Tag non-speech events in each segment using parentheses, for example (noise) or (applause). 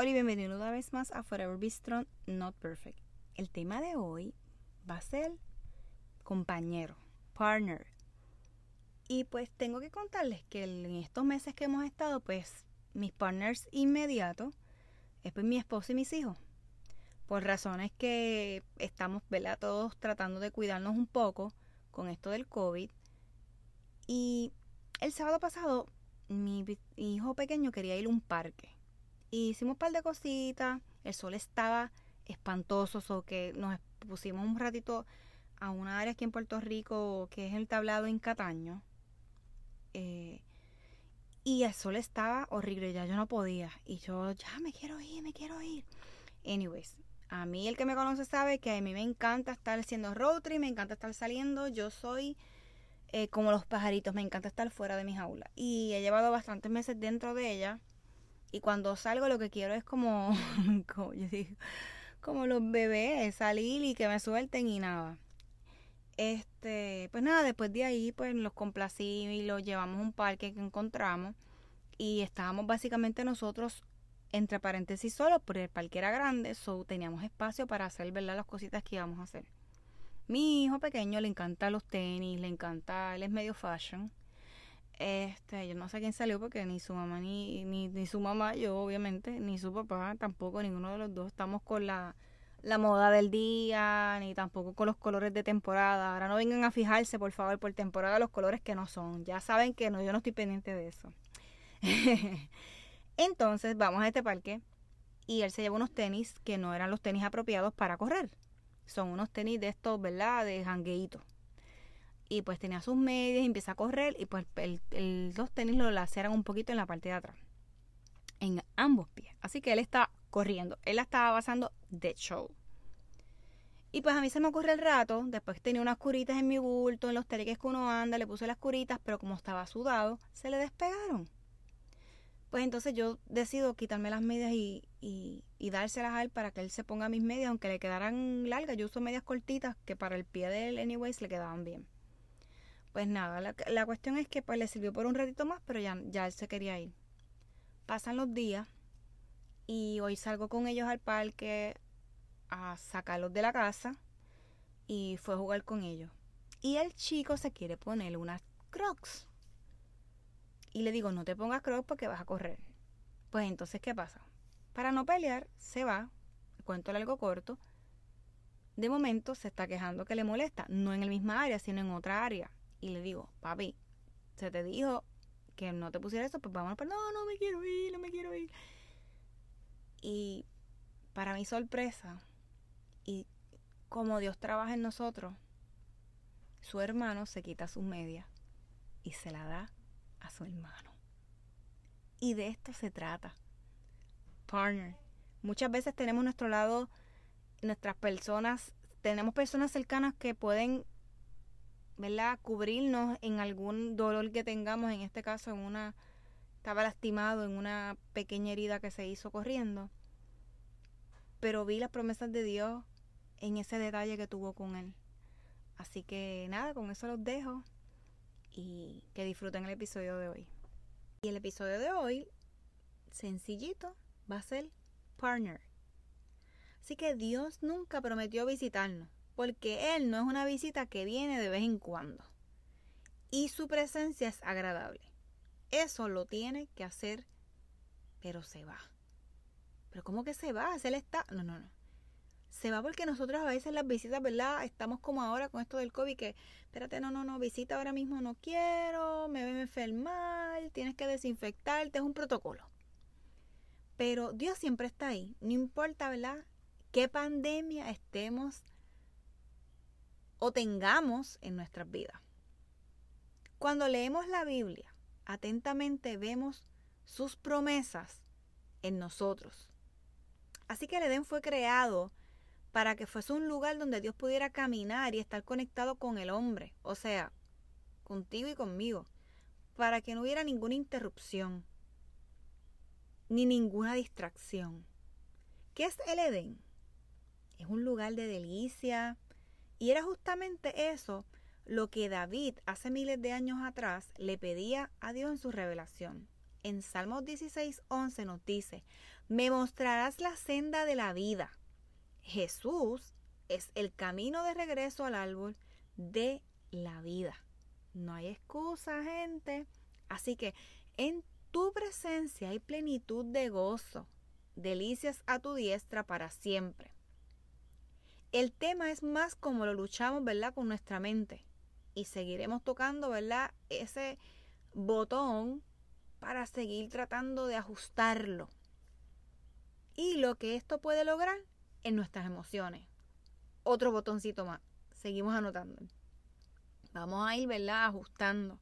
Hola y bienvenido una vez más a Forever Be Strong, Not Perfect. El tema de hoy va a ser compañero, partner. Y pues tengo que contarles que en estos meses que hemos estado, pues mis partners inmediatos es pues mi esposo y mis hijos. Por razones que estamos, ¿verdad? Todos tratando de cuidarnos un poco con esto del COVID. Y el sábado pasado, mi hijo pequeño quería ir a un parque hicimos un par de cositas. El sol estaba espantoso, so que nos pusimos un ratito a una área aquí en Puerto Rico que es el tablado en Cataño. Eh, y el sol estaba horrible, ya yo no podía. Y yo, ya me quiero ir, me quiero ir. Anyways, a mí el que me conoce sabe que a mí me encanta estar haciendo road trip, me encanta estar saliendo. Yo soy eh, como los pajaritos, me encanta estar fuera de mi jaula. Y he llevado bastantes meses dentro de ella. Y cuando salgo lo que quiero es como, (laughs) como los bebés, salir y que me suelten y nada. Este, pues nada, después de ahí pues los complací y los llevamos a un parque que encontramos y estábamos básicamente nosotros entre paréntesis solos porque el parque era grande, so teníamos espacio para hacer, ¿verdad? Las cositas que íbamos a hacer. Mi hijo pequeño le encanta los tenis, le encanta, él es medio fashion. Este, yo no sé quién salió porque ni su mamá, ni, ni, su mamá, yo obviamente, ni su papá tampoco, ninguno de los dos estamos con la, la moda del día, ni tampoco con los colores de temporada. Ahora no vengan a fijarse, por favor, por temporada los colores que no son. Ya saben que no, yo no estoy pendiente de eso. (laughs) Entonces vamos a este parque y él se lleva unos tenis que no eran los tenis apropiados para correr. Son unos tenis de estos, ¿verdad? De jangueíto y pues tenía sus medias y empieza a correr y pues el, los tenis lo laceran un poquito en la parte de atrás, en ambos pies. Así que él está corriendo, él la estaba pasando de show. Y pues a mí se me ocurre el rato, después tenía unas curitas en mi bulto, en los tenis que uno anda, le puse las curitas, pero como estaba sudado, se le despegaron. Pues entonces yo decido quitarme las medias y, y, y, dárselas a él para que él se ponga mis medias, aunque le quedaran largas. Yo uso medias cortitas que para el pie de él, anyways, le quedaban bien. Pues nada, la, cuestión es que pues le sirvió por un ratito más, pero ya, ya él se quería ir. Pasan los días y hoy salgo con ellos al parque a sacarlos de la casa y fue a jugar con ellos. Y el chico se quiere poner unas crocs. Y le digo, no te pongas crocs porque vas a correr. Pues entonces, ¿qué pasa? Para no pelear, se va, cuento algo corto. De momento se está quejando que le molesta, no en el misma área, sino en otra área y le digo, papi, se te dijo que no te pusiera eso, pues vamos a no, no me quiero ir, no me quiero ir. Y para mi sorpresa, y como Dios trabaja en nosotros, su hermano se quita sus medias y se la da a su hermano. Y de esto se trata. Partner. Muchas veces tenemos nuestro lado, nuestras personas, tenemos personas cercanas que pueden ¿verdad? Cubrirnos en algún dolor que tengamos, en este caso en una, estaba lastimado en una pequeña herida que se hizo corriendo. Pero vi las promesas de Dios en ese detalle que tuvo con él. Así que nada, con eso los dejo y que disfruten el episodio de hoy. Y el episodio de hoy, sencillito, va a ser partner. Así que Dios nunca prometió visitarnos porque Él no es una visita que viene de vez en cuando. Y su presencia es agradable. Eso lo tiene que hacer, pero se va. Pero ¿cómo que se va? Él está... No, no, no. Se va porque nosotros a veces las visitas, ¿verdad? Estamos como ahora con esto del COVID, que, espérate, no, no, no, visita ahora mismo no quiero, me a enfermar, tienes que desinfectarte, es un protocolo. Pero Dios siempre está ahí, no importa, ¿verdad? ¿Qué pandemia estemos o tengamos en nuestras vidas. Cuando leemos la Biblia, atentamente vemos sus promesas en nosotros. Así que el Edén fue creado para que fuese un lugar donde Dios pudiera caminar y estar conectado con el hombre, o sea, contigo y conmigo, para que no hubiera ninguna interrupción, ni ninguna distracción. ¿Qué es el Edén? Es un lugar de delicia, y era justamente eso lo que David hace miles de años atrás le pedía a Dios en su revelación. en Salmos 16, 11 nos dice, me mostrarás la senda de la vida. Jesús es el camino de regreso al árbol de la vida. No hay excusa, gente. Así que en tu presencia hay plenitud de gozo, delicias a tu diestra para siempre. El tema es más como lo luchamos, ¿verdad? Con nuestra mente. Y seguiremos tocando, ¿verdad? Ese botón para seguir tratando de ajustarlo. Y lo que esto puede lograr en nuestras emociones. Otro botoncito más. Seguimos anotando. Vamos a ir, ¿verdad? Ajustando.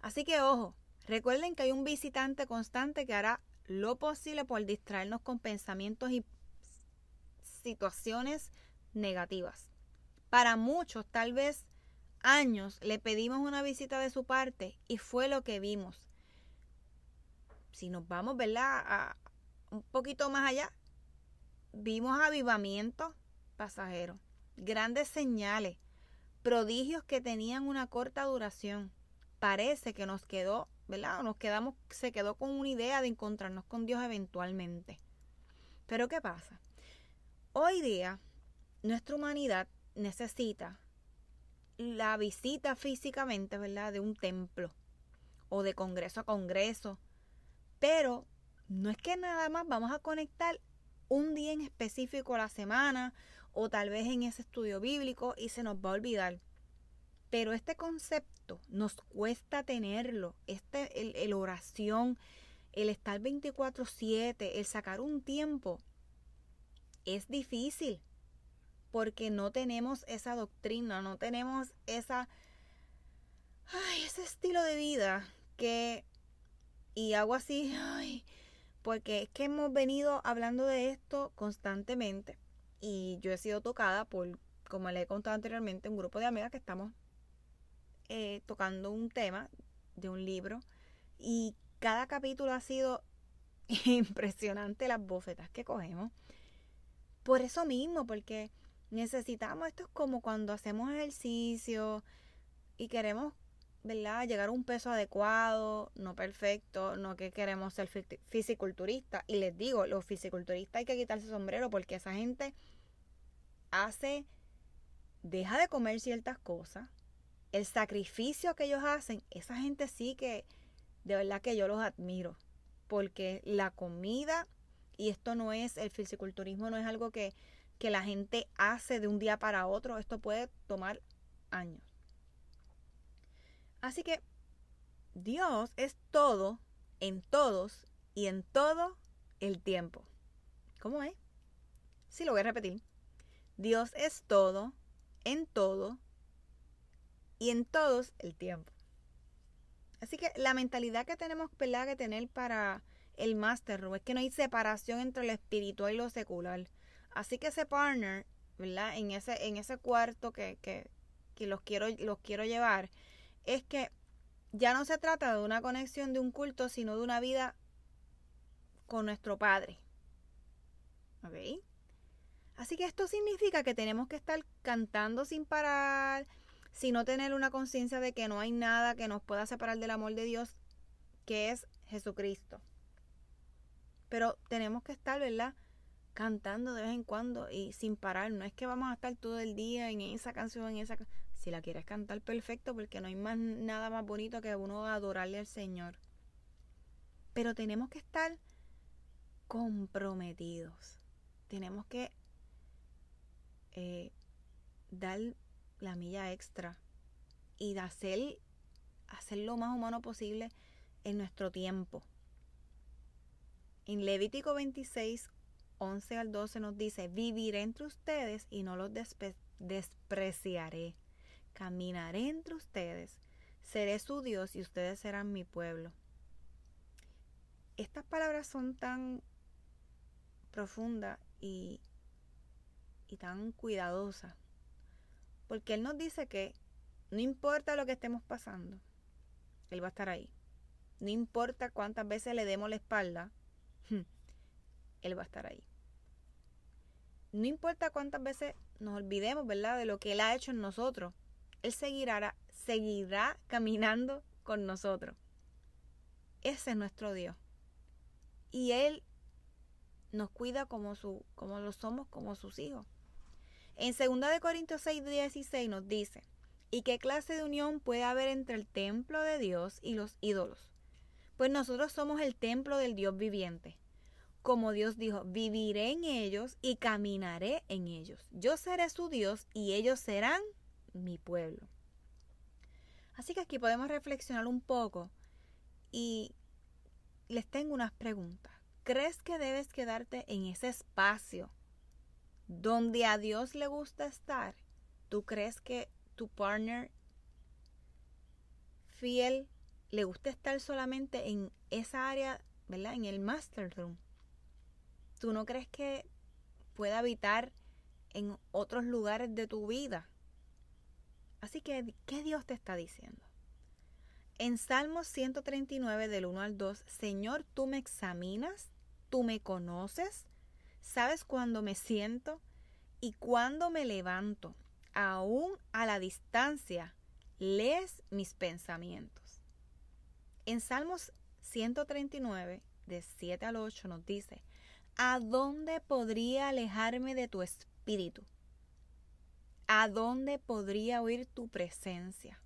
Así que ojo, recuerden que hay un visitante constante que hará lo posible por distraernos con pensamientos y situaciones negativas. Para muchos, tal vez años, le pedimos una visita de su parte y fue lo que vimos. Si nos vamos, ¿verdad? A un poquito más allá, vimos avivamientos pasajeros, grandes señales, prodigios que tenían una corta duración. Parece que nos quedó, ¿verdad? Nos quedamos, se quedó con una idea de encontrarnos con Dios eventualmente. Pero ¿qué pasa? Hoy día, nuestra humanidad necesita la visita físicamente, ¿verdad? De un templo o de congreso a congreso. Pero no es que nada más vamos a conectar un día en específico a la semana o tal vez en ese estudio bíblico y se nos va a olvidar. Pero este concepto nos cuesta tenerlo, este, el, oración, el estar 24/7, el sacar un tiempo, es difícil porque no tenemos esa doctrina, no tenemos esa, ay, ese estilo de vida que, y hago así, ay, porque es que hemos venido hablando de esto constantemente y yo he sido tocada por, como le he contado anteriormente, un grupo de amigas que estamos eh, tocando un tema de un libro y cada capítulo ha sido (laughs) impresionante las bofetas que cogemos. Por eso mismo, porque necesitamos, esto es como cuando hacemos ejercicio y queremos, ¿verdad? Llegar a un peso adecuado, no perfecto, no que queremos ser fisiculturista. Y les digo, los fisiculturistas hay que quitarse sombrero porque esa gente hace, deja de comer ciertas cosas. El sacrificio que ellos hacen, esa gente sí que, de verdad que yo los admiro. Porque la comida, y esto no es, el fisiculturismo no es algo que, que la gente hace de un día para otro, esto puede tomar años. Así que Dios es todo, en todos y en todo el tiempo. ¿Cómo es? Sí, lo voy a repetir. Dios es todo, en todo y en todos el tiempo. Así que la mentalidad que tenemos que tener para el Master es que no hay separación entre lo espiritual y lo secular. Así que ese partner, ¿verdad? En ese, en ese cuarto que, que, que los, quiero, los quiero llevar, es que ya no se trata de una conexión de un culto, sino de una vida con nuestro Padre. ¿Ok? Así que esto significa que tenemos que estar cantando sin parar, sin no tener una conciencia de que no hay nada que nos pueda separar del amor de Dios, que es Jesucristo. Pero tenemos que estar, ¿verdad? Cantando de vez en cuando y sin parar. No es que vamos a estar todo el día en esa canción, en esa Si la quieres cantar, perfecto, porque no hay más nada más bonito que uno adorarle al Señor. Pero tenemos que estar comprometidos. Tenemos que eh, dar la milla extra y de hacer, hacer lo más humano posible en nuestro tiempo. En Levítico 26, 11 al 12 nos dice, viviré entre ustedes y no los despreciaré. Caminaré entre ustedes, seré su Dios y ustedes serán mi pueblo. Estas palabras son tan profundas y y tan cuidadosa. Porque Él nos dice que no importa lo que estemos pasando, Él va a estar ahí. No importa cuántas veces le demos la espalda, (laughs) Él va a estar ahí. No importa cuántas veces nos olvidemos, ¿verdad?, de lo que Él ha hecho en nosotros. Él seguirá, seguirá caminando con nosotros. Ese es nuestro Dios. Y Él nos cuida como, su, como lo somos, como sus hijos. En 2 Corintios 6, 16 nos dice, ¿y qué clase de unión puede haber entre el templo de Dios y los ídolos? Pues nosotros somos el templo del Dios viviente. Como Dios dijo, viviré en ellos y caminaré en ellos. Yo seré su Dios y ellos serán mi pueblo. Así que aquí podemos reflexionar un poco y les tengo unas preguntas. ¿Crees que debes quedarte en ese espacio donde a Dios le gusta estar? ¿Tú crees que tu partner fiel le gusta estar solamente en esa área, ¿verdad? En el master room. ¿Tú no crees que pueda habitar en otros lugares de tu vida? Así que, ¿qué Dios te está diciendo? En Salmos 139 del 1 al 2, Señor, tú me examinas, tú me conoces, sabes cuándo me siento y cuándo me levanto. Aún a la distancia, lees mis pensamientos. En Salmos 139, de 7 al 8, nos dice, ¿a dónde podría alejarme de tu espíritu? ¿A dónde podría oír tu presencia?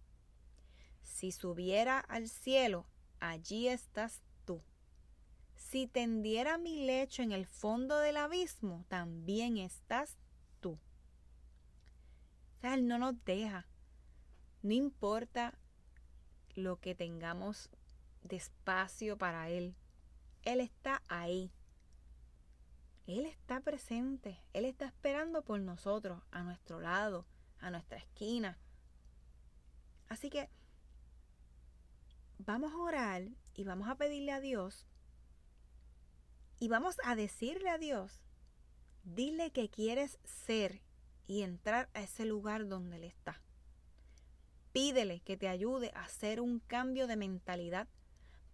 Si subiera al cielo, allí estás tú. Si tendiera mi lecho en el fondo del abismo, también estás tú. Él no nos deja. No importa lo que tengamos de espacio para Él. Él está ahí. Él está presente. Él está esperando por nosotros, a nuestro lado, a nuestra esquina. Así que vamos a orar y vamos a pedirle a Dios y vamos a decirle a Dios, dile que quieres ser y entrar a ese lugar donde Él está. Pídele que te ayude a hacer un cambio de mentalidad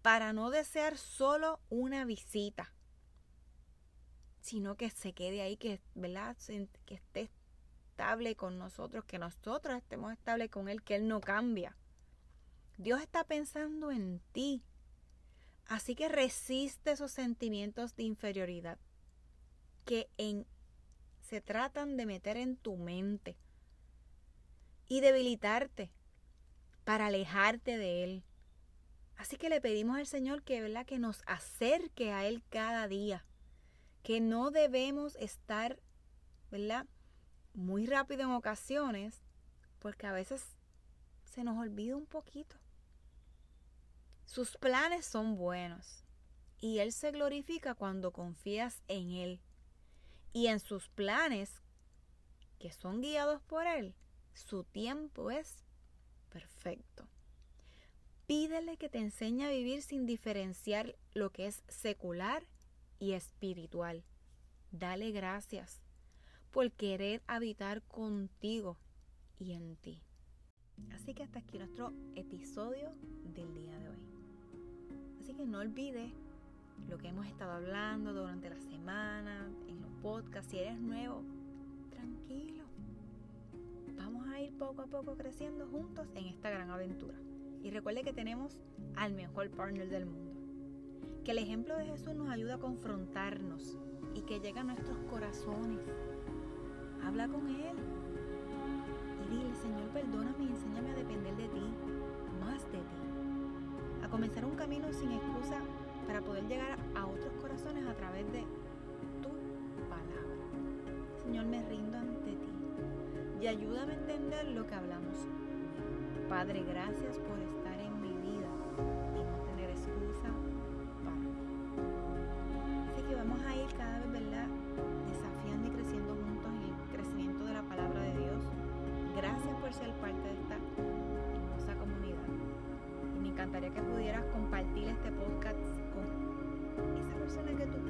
para no desear solo una visita, sino que se quede ahí, que, ¿verdad? que esté estable con nosotros, que nosotros estemos estables con Él, que Él no cambia. Dios está pensando en ti. Así que resiste esos sentimientos de inferioridad que en, se tratan de meter en tu mente y debilitarte para alejarte de Él. Así que le pedimos al Señor que, ¿verdad? que nos acerque a Él cada día, que no debemos estar ¿verdad? muy rápido en ocasiones, porque a veces se nos olvida un poquito. Sus planes son buenos y Él se glorifica cuando confías en Él. Y en sus planes, que son guiados por Él, su tiempo es perfecto. Pídele que te enseñe a vivir sin diferenciar lo que es secular y espiritual. Dale gracias por querer habitar contigo y en ti. Así que hasta aquí nuestro episodio del día de hoy. Así que no olvides lo que hemos estado hablando durante la semana, en los podcasts. Si eres nuevo, tranquilo. Vamos a ir poco a poco creciendo juntos en esta gran aventura. Y recuerde que tenemos al mejor partner del mundo. Que el ejemplo de Jesús nos ayuda a confrontarnos y que llegue a nuestros corazones. Habla con Él y dile, Señor, perdóname y enséñame a depender de ti, más de ti comenzar un camino sin excusa para poder llegar a otros corazones a través de tu palabra. Señor, me rindo ante ti y ayúdame a entender lo que hablamos. Padre, gracias por estar este podcast con esa persona que tú